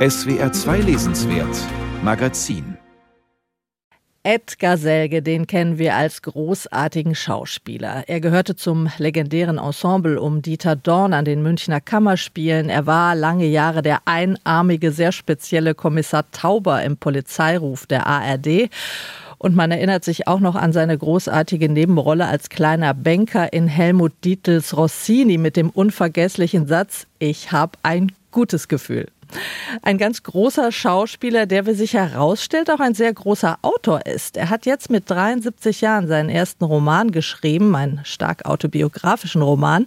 SWR 2 Lesenswert Magazin Edgar Selge, den kennen wir als großartigen Schauspieler. Er gehörte zum legendären Ensemble um Dieter Dorn an den Münchner Kammerspielen. Er war lange Jahre der einarmige, sehr spezielle Kommissar Tauber im Polizeiruf der ARD. Und man erinnert sich auch noch an seine großartige Nebenrolle als kleiner Banker in Helmut Dietls Rossini mit dem unvergesslichen Satz, ich habe ein gutes Gefühl. Ein ganz großer Schauspieler, der wie sich herausstellt, auch ein sehr großer Autor ist. Er hat jetzt mit 73 Jahren seinen ersten Roman geschrieben, einen stark autobiografischen Roman.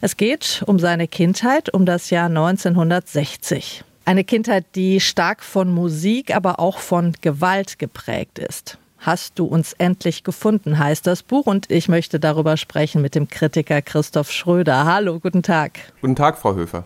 Es geht um seine Kindheit, um das Jahr 1960. Eine Kindheit, die stark von Musik, aber auch von Gewalt geprägt ist. Hast du uns endlich gefunden, heißt das Buch. Und ich möchte darüber sprechen mit dem Kritiker Christoph Schröder. Hallo, guten Tag. Guten Tag, Frau Höfer.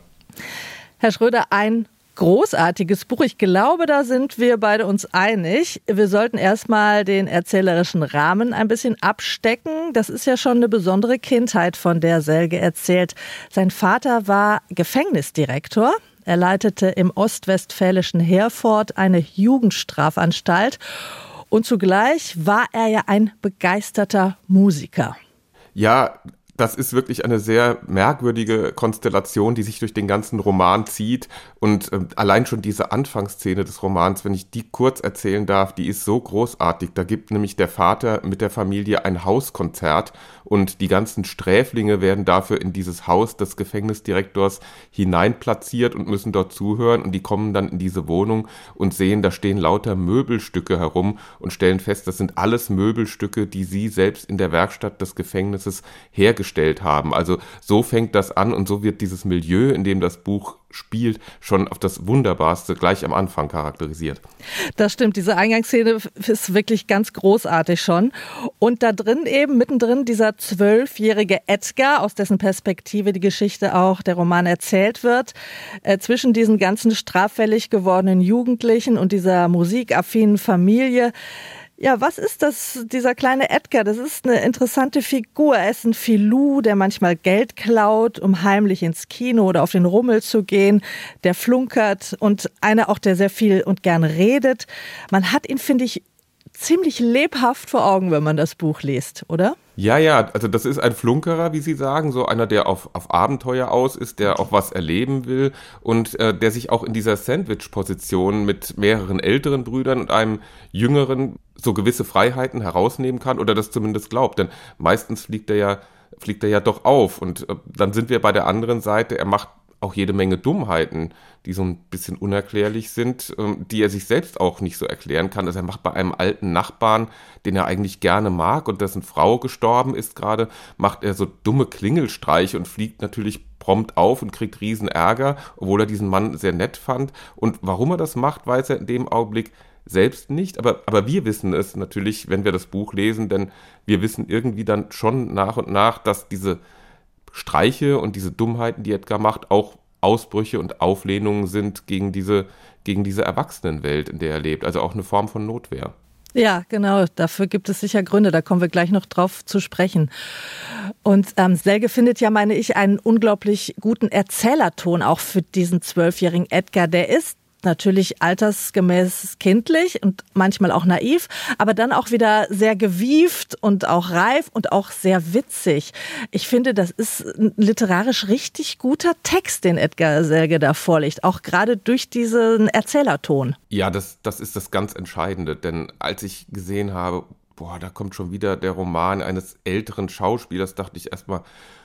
Herr Schröder, ein großartiges Buch. Ich glaube, da sind wir beide uns einig. Wir sollten erstmal den erzählerischen Rahmen ein bisschen abstecken. Das ist ja schon eine besondere Kindheit, von der Selge erzählt. Sein Vater war Gefängnisdirektor. Er leitete im ostwestfälischen Herford eine Jugendstrafanstalt. Und zugleich war er ja ein begeisterter Musiker. Ja, das ist wirklich eine sehr merkwürdige Konstellation, die sich durch den ganzen Roman zieht. Und äh, allein schon diese Anfangsszene des Romans, wenn ich die kurz erzählen darf, die ist so großartig. Da gibt nämlich der Vater mit der Familie ein Hauskonzert und die ganzen Sträflinge werden dafür in dieses Haus des Gefängnisdirektors hineinplatziert und müssen dort zuhören. Und die kommen dann in diese Wohnung und sehen, da stehen lauter Möbelstücke herum und stellen fest, das sind alles Möbelstücke, die sie selbst in der Werkstatt des Gefängnisses hergestellt haben. Also so fängt das an und so wird dieses Milieu, in dem das Buch spielt, schon auf das Wunderbarste gleich am Anfang charakterisiert. Das stimmt, diese Eingangsszene ist wirklich ganz großartig schon. Und da drin eben, mittendrin, dieser zwölfjährige Edgar, aus dessen Perspektive die Geschichte auch der Roman erzählt wird, äh, zwischen diesen ganzen straffällig gewordenen Jugendlichen und dieser musikaffinen Familie. Ja, was ist das, dieser kleine Edgar? Das ist eine interessante Figur. Er ist ein Filou, der manchmal Geld klaut, um heimlich ins Kino oder auf den Rummel zu gehen. Der flunkert und einer auch, der sehr viel und gern redet. Man hat ihn, finde ich, ziemlich lebhaft vor Augen, wenn man das Buch liest, oder? Ja, ja, also das ist ein Flunkerer, wie Sie sagen, so einer, der auf, auf Abenteuer aus ist, der auch was erleben will und äh, der sich auch in dieser Sandwich-Position mit mehreren älteren Brüdern und einem jüngeren so gewisse Freiheiten herausnehmen kann oder das zumindest glaubt. Denn meistens fliegt er ja, fliegt er ja doch auf und äh, dann sind wir bei der anderen Seite, er macht auch jede Menge Dummheiten, die so ein bisschen unerklärlich sind, ähm, die er sich selbst auch nicht so erklären kann. Also er macht bei einem alten Nachbarn, den er eigentlich gerne mag und dessen Frau gestorben ist gerade, macht er so dumme Klingelstreiche und fliegt natürlich prompt auf und kriegt riesen Ärger, obwohl er diesen Mann sehr nett fand. Und warum er das macht, weiß er in dem Augenblick selbst nicht, aber, aber wir wissen es natürlich, wenn wir das Buch lesen, denn wir wissen irgendwie dann schon nach und nach, dass diese Streiche und diese Dummheiten, die Edgar macht, auch Ausbrüche und Auflehnungen sind gegen diese, gegen diese Erwachsenenwelt, in der er lebt. Also auch eine Form von Notwehr. Ja, genau. Dafür gibt es sicher Gründe. Da kommen wir gleich noch drauf zu sprechen. Und ähm, Selge findet ja, meine ich, einen unglaublich guten Erzählerton auch für diesen zwölfjährigen Edgar. Der ist natürlich altersgemäß kindlich und manchmal auch naiv, aber dann auch wieder sehr gewieft und auch reif und auch sehr witzig. Ich finde, das ist ein literarisch richtig guter Text, den Edgar Selge da vorlegt, auch gerade durch diesen Erzählerton. Ja, das, das ist das ganz Entscheidende, denn als ich gesehen habe, boah, da kommt schon wieder der Roman eines älteren Schauspielers, dachte ich erstmal,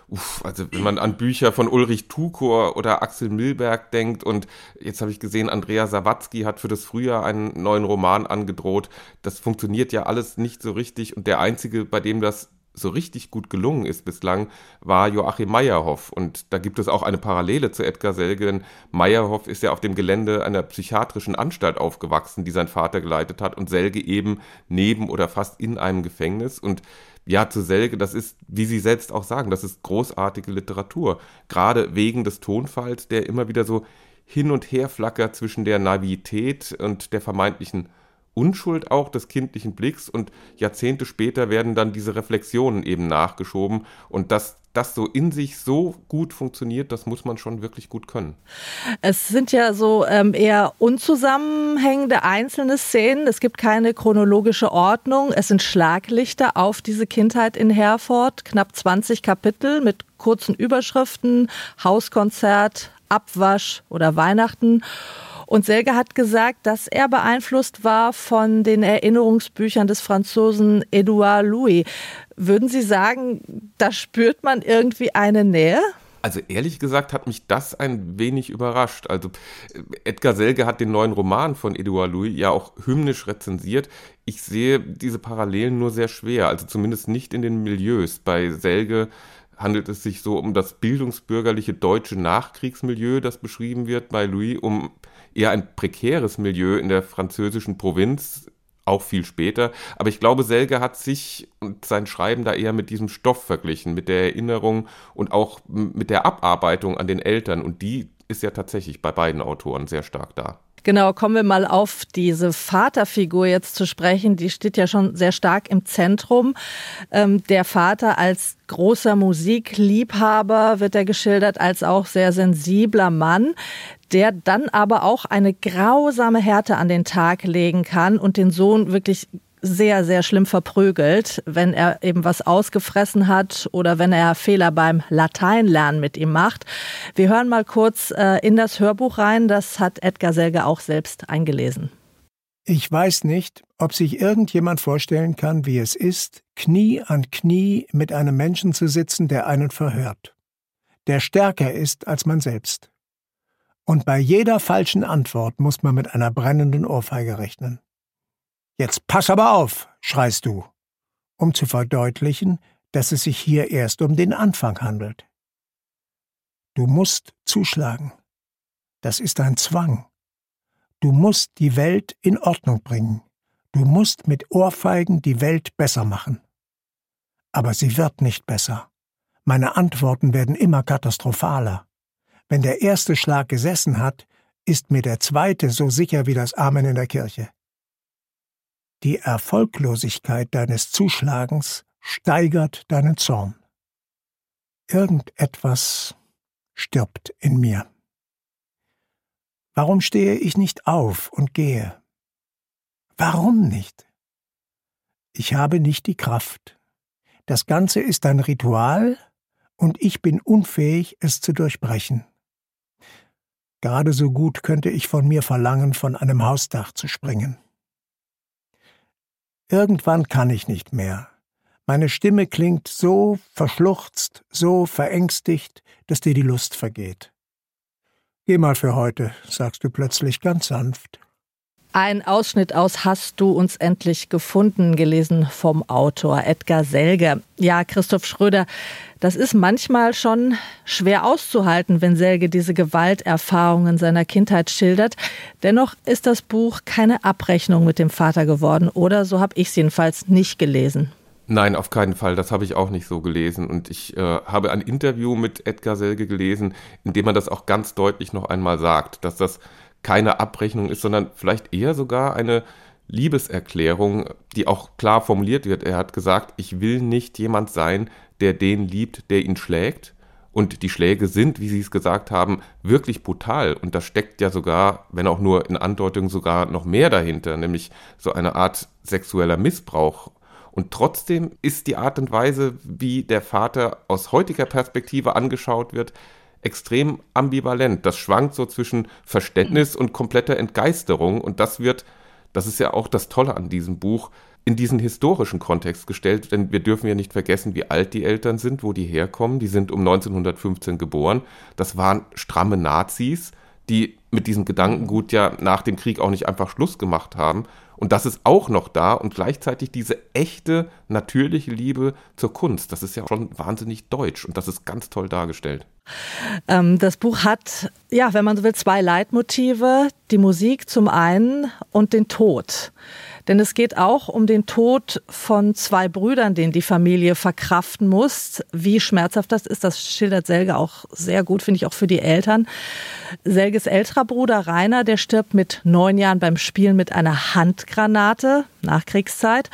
Uff, also wenn man an Bücher von Ulrich Tukor oder Axel Milberg denkt und jetzt habe ich gesehen, Andrea Sawatzki hat für das Frühjahr einen neuen Roman angedroht. Das funktioniert ja alles nicht so richtig und der einzige, bei dem das so richtig gut gelungen ist bislang, war Joachim Meyerhoff. Und da gibt es auch eine Parallele zu Edgar Selge, denn Meyerhoff ist ja auf dem Gelände einer psychiatrischen Anstalt aufgewachsen, die sein Vater geleitet hat und Selge eben neben oder fast in einem Gefängnis. Und ja, zu Selge, das ist, wie Sie selbst auch sagen, das ist großartige Literatur. Gerade wegen des Tonfalls, der immer wieder so hin und her flackert zwischen der Naivität und der vermeintlichen Unschuld auch des kindlichen Blicks und Jahrzehnte später werden dann diese Reflexionen eben nachgeschoben und das das so in sich so gut funktioniert, das muss man schon wirklich gut können. Es sind ja so ähm, eher unzusammenhängende einzelne Szenen. Es gibt keine chronologische Ordnung. Es sind Schlaglichter auf diese Kindheit in Herford. Knapp 20 Kapitel mit kurzen Überschriften, Hauskonzert, Abwasch oder Weihnachten. Und Selge hat gesagt, dass er beeinflusst war von den Erinnerungsbüchern des Franzosen Edouard Louis. Würden Sie sagen, da spürt man irgendwie eine Nähe? Also ehrlich gesagt hat mich das ein wenig überrascht. Also Edgar Selge hat den neuen Roman von Edouard Louis ja auch hymnisch rezensiert. Ich sehe diese Parallelen nur sehr schwer, also zumindest nicht in den Milieus. Bei Selge handelt es sich so um das bildungsbürgerliche deutsche Nachkriegsmilieu, das beschrieben wird, bei Louis um eher ein prekäres Milieu in der französischen Provinz, auch viel später. Aber ich glaube, Selge hat sich und sein Schreiben da eher mit diesem Stoff verglichen, mit der Erinnerung und auch mit der Abarbeitung an den Eltern. Und die ist ja tatsächlich bei beiden Autoren sehr stark da. Genau, kommen wir mal auf diese Vaterfigur jetzt zu sprechen. Die steht ja schon sehr stark im Zentrum. Ähm, der Vater als großer Musikliebhaber wird er geschildert, als auch sehr sensibler Mann, der dann aber auch eine grausame Härte an den Tag legen kann und den Sohn wirklich sehr, sehr schlimm verprügelt, wenn er eben was ausgefressen hat oder wenn er Fehler beim Lateinlernen mit ihm macht. Wir hören mal kurz äh, in das Hörbuch rein. Das hat Edgar Selge auch selbst eingelesen. Ich weiß nicht, ob sich irgendjemand vorstellen kann, wie es ist, Knie an Knie mit einem Menschen zu sitzen, der einen verhört, der stärker ist als man selbst. Und bei jeder falschen Antwort muss man mit einer brennenden Ohrfeige rechnen. Jetzt pass aber auf, schreist du, um zu verdeutlichen, dass es sich hier erst um den Anfang handelt. Du musst zuschlagen. Das ist ein Zwang. Du musst die Welt in Ordnung bringen. Du musst mit Ohrfeigen die Welt besser machen. Aber sie wird nicht besser. Meine Antworten werden immer katastrophaler. Wenn der erste Schlag gesessen hat, ist mir der zweite so sicher wie das Amen in der Kirche. Die Erfolglosigkeit deines Zuschlagens steigert deinen Zorn. Irgendetwas stirbt in mir. Warum stehe ich nicht auf und gehe? Warum nicht? Ich habe nicht die Kraft. Das Ganze ist ein Ritual, und ich bin unfähig, es zu durchbrechen. Gerade so gut könnte ich von mir verlangen, von einem Hausdach zu springen. Irgendwann kann ich nicht mehr. Meine Stimme klingt so verschluchzt, so verängstigt, dass dir die Lust vergeht. Geh mal für heute, sagst du plötzlich ganz sanft. Ein Ausschnitt aus Hast du uns endlich gefunden, gelesen vom Autor Edgar Selge. Ja, Christoph Schröder, das ist manchmal schon schwer auszuhalten, wenn Selge diese Gewalterfahrungen seiner Kindheit schildert. Dennoch ist das Buch keine Abrechnung mit dem Vater geworden, oder so habe ich es jedenfalls nicht gelesen. Nein, auf keinen Fall. Das habe ich auch nicht so gelesen. Und ich äh, habe ein Interview mit Edgar Selge gelesen, in dem er das auch ganz deutlich noch einmal sagt, dass das keine Abrechnung ist, sondern vielleicht eher sogar eine Liebeserklärung, die auch klar formuliert wird. Er hat gesagt, ich will nicht jemand sein, der den liebt, der ihn schlägt. Und die Schläge sind, wie Sie es gesagt haben, wirklich brutal. Und da steckt ja sogar, wenn auch nur in Andeutung, sogar noch mehr dahinter, nämlich so eine Art sexueller Missbrauch. Und trotzdem ist die Art und Weise, wie der Vater aus heutiger Perspektive angeschaut wird, extrem ambivalent. Das schwankt so zwischen Verständnis und kompletter Entgeisterung. Und das wird, das ist ja auch das Tolle an diesem Buch, in diesen historischen Kontext gestellt, denn wir dürfen ja nicht vergessen, wie alt die Eltern sind, wo die herkommen. Die sind um 1915 geboren. Das waren stramme Nazis, die mit diesem Gedankengut ja nach dem Krieg auch nicht einfach Schluss gemacht haben. Und das ist auch noch da und gleichzeitig diese echte, natürliche Liebe zur Kunst. Das ist ja schon wahnsinnig deutsch und das ist ganz toll dargestellt. Ähm, das Buch hat, ja, wenn man so will, zwei Leitmotive. Die Musik zum einen und den Tod. Denn es geht auch um den Tod von zwei Brüdern, den die Familie verkraften muss. Wie schmerzhaft das ist, das schildert Selge auch sehr gut, finde ich auch für die Eltern. Selges älterer Bruder Rainer, der stirbt mit neun Jahren beim Spielen mit einer Handgranate, Nachkriegszeit.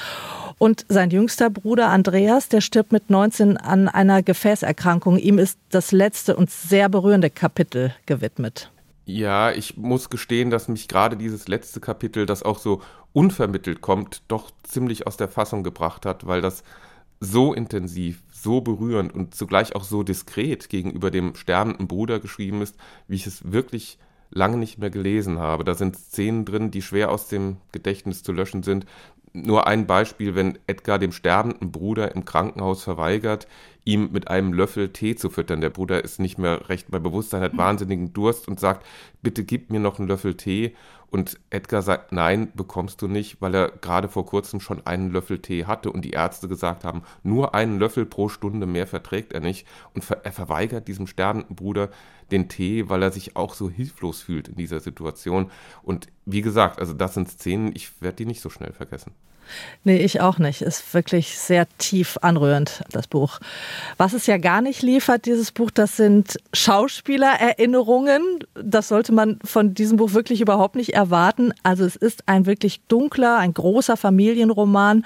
Und sein jüngster Bruder Andreas, der stirbt mit 19 an einer Gefäßerkrankung. Ihm ist das letzte und sehr berührende Kapitel gewidmet. Ja, ich muss gestehen, dass mich gerade dieses letzte Kapitel, das auch so unvermittelt kommt, doch ziemlich aus der Fassung gebracht hat, weil das so intensiv, so berührend und zugleich auch so diskret gegenüber dem sterbenden Bruder geschrieben ist, wie ich es wirklich lange nicht mehr gelesen habe. Da sind Szenen drin, die schwer aus dem Gedächtnis zu löschen sind. Nur ein Beispiel, wenn Edgar dem sterbenden Bruder im Krankenhaus verweigert, ihm mit einem Löffel Tee zu füttern. Der Bruder ist nicht mehr recht bei Bewusstsein, hat wahnsinnigen Durst und sagt, bitte gib mir noch einen Löffel Tee. Und Edgar sagt, nein, bekommst du nicht, weil er gerade vor kurzem schon einen Löffel Tee hatte und die Ärzte gesagt haben, nur einen Löffel pro Stunde mehr verträgt er nicht. Und er verweigert diesem sterbenden Bruder den Tee, weil er sich auch so hilflos fühlt in dieser Situation. Und wie gesagt, also das sind Szenen, ich werde die nicht so schnell vergessen. Nee, ich auch nicht. Ist wirklich sehr tief anrührend, das Buch. Was es ja gar nicht liefert, dieses Buch, das sind Schauspielererinnerungen. Das sollte man von diesem Buch wirklich überhaupt nicht erwarten. Also es ist ein wirklich dunkler, ein großer Familienroman.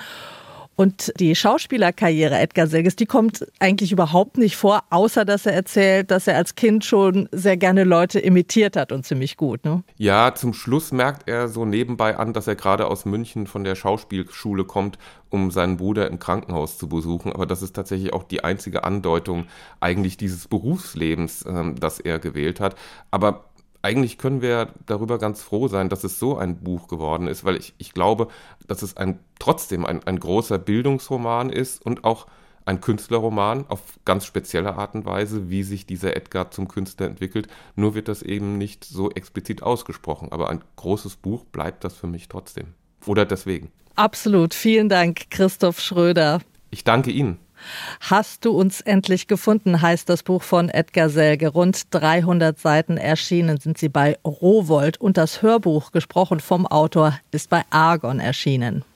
Und die Schauspielerkarriere Edgar Selges, die kommt eigentlich überhaupt nicht vor, außer dass er erzählt, dass er als Kind schon sehr gerne Leute imitiert hat und ziemlich gut. Ne? Ja, zum Schluss merkt er so nebenbei an, dass er gerade aus München von der Schauspielschule kommt, um seinen Bruder im Krankenhaus zu besuchen. Aber das ist tatsächlich auch die einzige Andeutung eigentlich dieses Berufslebens, ähm, das er gewählt hat. Aber eigentlich können wir darüber ganz froh sein, dass es so ein Buch geworden ist, weil ich, ich glaube, dass es ein, trotzdem ein, ein großer Bildungsroman ist und auch ein Künstlerroman auf ganz spezielle Art und Weise, wie sich dieser Edgar zum Künstler entwickelt. Nur wird das eben nicht so explizit ausgesprochen. Aber ein großes Buch bleibt das für mich trotzdem. Oder deswegen. Absolut. Vielen Dank, Christoph Schröder. Ich danke Ihnen. Hast du uns endlich gefunden, heißt das Buch von Edgar Selge. Rund 300 Seiten erschienen sind sie bei Rowold und das Hörbuch, gesprochen vom Autor, ist bei Argon erschienen.